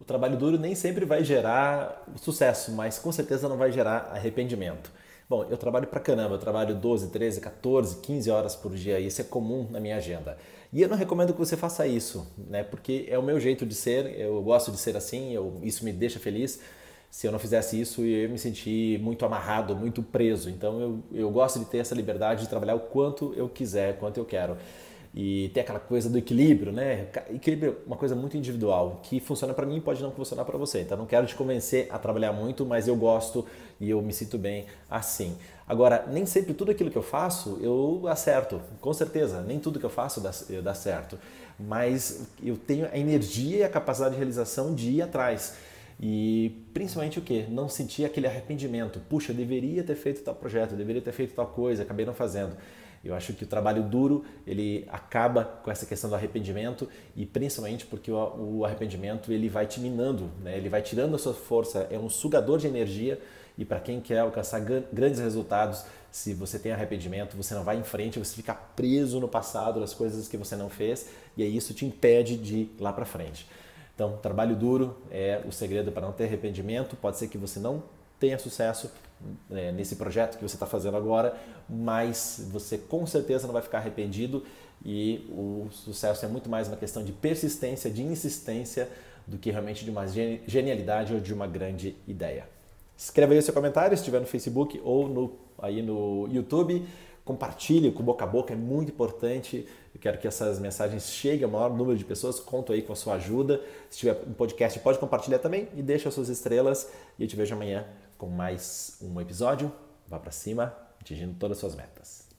O trabalho duro nem sempre vai gerar sucesso, mas com certeza não vai gerar arrependimento. Bom, eu trabalho pra caramba, eu trabalho 12, 13, 14, 15 horas por dia, isso é comum na minha agenda. E eu não recomendo que você faça isso, né? Porque é o meu jeito de ser, eu gosto de ser assim, eu, isso me deixa feliz. Se eu não fizesse isso, eu ia me sentir muito amarrado, muito preso. Então eu, eu gosto de ter essa liberdade de trabalhar o quanto eu quiser, quanto eu quero e tem aquela coisa do equilíbrio, né? Equilíbrio é uma coisa muito individual, que funciona para mim pode não funcionar para você. Então não quero te convencer a trabalhar muito, mas eu gosto e eu me sinto bem assim. Agora, nem sempre tudo aquilo que eu faço eu acerto, com certeza, nem tudo que eu faço dá, dá certo, mas eu tenho a energia e a capacidade de realização de ir atrás. E principalmente o que? Não sentir aquele arrependimento. Puxa, eu deveria ter feito tal projeto, deveria ter feito tal coisa, acabei não fazendo. Eu acho que o trabalho duro ele acaba com essa questão do arrependimento e principalmente porque o arrependimento ele vai te minando, né? ele vai tirando a sua força, é um sugador de energia e para quem quer alcançar grandes resultados, se você tem arrependimento, você não vai em frente, você fica preso no passado, nas coisas que você não fez e aí isso te impede de ir lá para frente. Então, trabalho duro é o segredo para não ter arrependimento. Pode ser que você não tenha sucesso, é, nesse projeto que você está fazendo agora, mas você com certeza não vai ficar arrependido e o sucesso é muito mais uma questão de persistência, de insistência, do que realmente de uma genialidade ou de uma grande ideia. Escreva aí o seu comentário, se estiver no Facebook ou no, aí no YouTube. Compartilhe com boca a boca, é muito importante. Eu quero que essas mensagens cheguem ao maior número de pessoas. Conto aí com a sua ajuda. Se tiver um podcast, pode compartilhar também e deixa as suas estrelas. E eu te vejo amanhã com mais um episódio. Vá para cima, atingindo todas as suas metas.